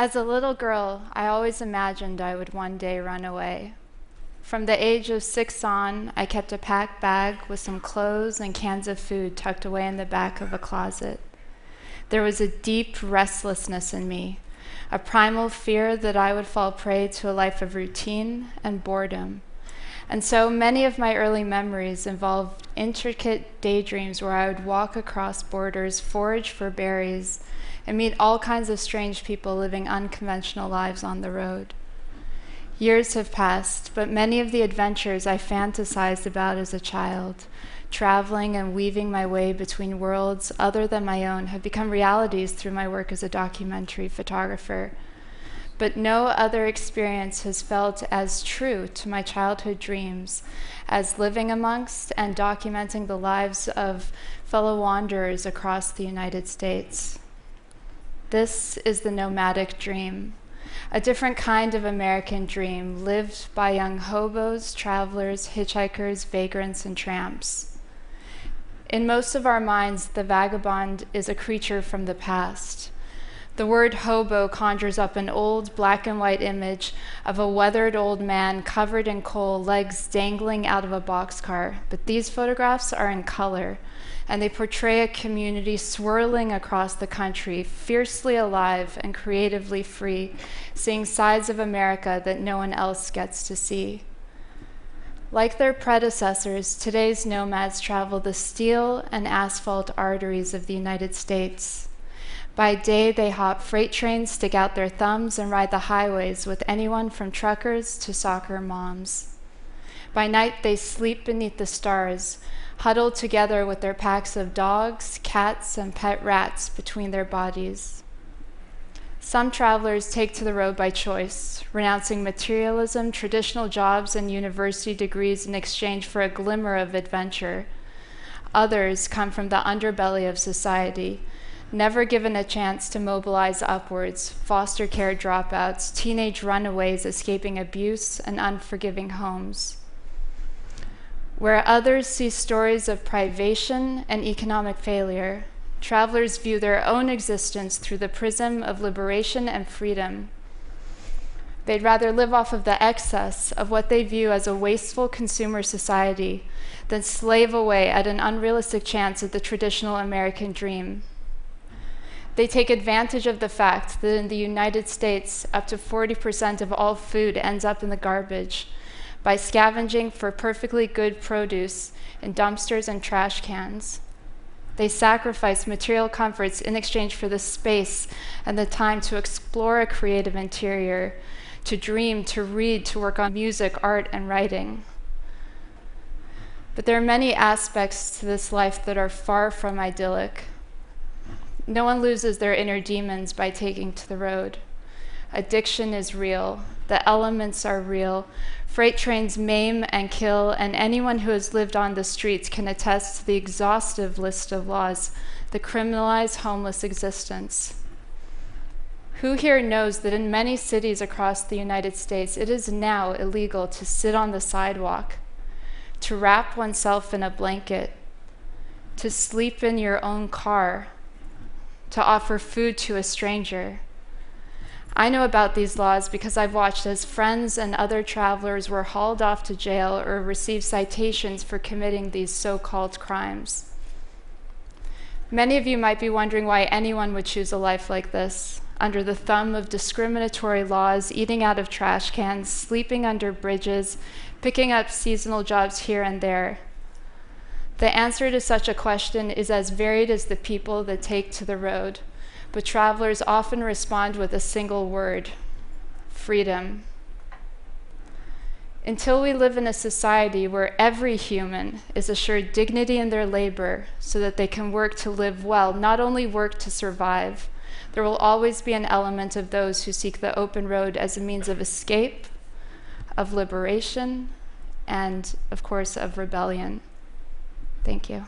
As a little girl, I always imagined I would one day run away. From the age of six on, I kept a packed bag with some clothes and cans of food tucked away in the back of a closet. There was a deep restlessness in me, a primal fear that I would fall prey to a life of routine and boredom. And so many of my early memories involved intricate daydreams where I would walk across borders, forage for berries, and meet all kinds of strange people living unconventional lives on the road. Years have passed, but many of the adventures I fantasized about as a child, traveling and weaving my way between worlds other than my own, have become realities through my work as a documentary photographer. But no other experience has felt as true to my childhood dreams as living amongst and documenting the lives of fellow wanderers across the United States. This is the nomadic dream a different kind of American dream lived by young hobos, travelers, hitchhikers, vagrants, and tramps. In most of our minds, the vagabond is a creature from the past. The word hobo conjures up an old black and white image of a weathered old man covered in coal, legs dangling out of a boxcar. But these photographs are in color, and they portray a community swirling across the country, fiercely alive and creatively free, seeing sides of America that no one else gets to see. Like their predecessors, today's nomads travel the steel and asphalt arteries of the United States. By day, they hop freight trains, stick out their thumbs, and ride the highways with anyone from truckers to soccer moms. By night, they sleep beneath the stars, huddled together with their packs of dogs, cats, and pet rats between their bodies. Some travelers take to the road by choice, renouncing materialism, traditional jobs, and university degrees in exchange for a glimmer of adventure. Others come from the underbelly of society, never given a chance to mobilize upwards, foster care dropouts, teenage runaways escaping abuse, and unforgiving homes. Where others see stories of privation and economic failure, travelers view their own existence through the prism of liberation and freedom. They'd rather live off of the excess of what they view as a wasteful consumer society than slave away at an unrealistic chance at the traditional American dream. They take advantage of the fact that in the United States, up to 40% of all food ends up in the garbage by scavenging for perfectly good produce in dumpsters and trash cans. They sacrifice material comforts in exchange for the space and the time to explore a creative interior, to dream, to read, to work on music, art, and writing. But there are many aspects to this life that are far from idyllic. No one loses their inner demons by taking to the road. Addiction is real, the elements are real. Freight trains maim and kill, and anyone who has lived on the streets can attest to the exhaustive list of laws that criminalize homeless existence. Who here knows that in many cities across the United States, it is now illegal to sit on the sidewalk, to wrap oneself in a blanket, to sleep in your own car, to offer food to a stranger? I know about these laws because I've watched as friends and other travelers were hauled off to jail or received citations for committing these so called crimes. Many of you might be wondering why anyone would choose a life like this, under the thumb of discriminatory laws, eating out of trash cans, sleeping under bridges, picking up seasonal jobs here and there. The answer to such a question is as varied as the people that take to the road but travelers often respond with a single word freedom. Until we live in a society where every human is assured dignity in their labor so that they can work to live well, not only work to survive, there will always be an element of those who seek the open road as a means of escape, of liberation, and, of course, of rebellion. Thank you.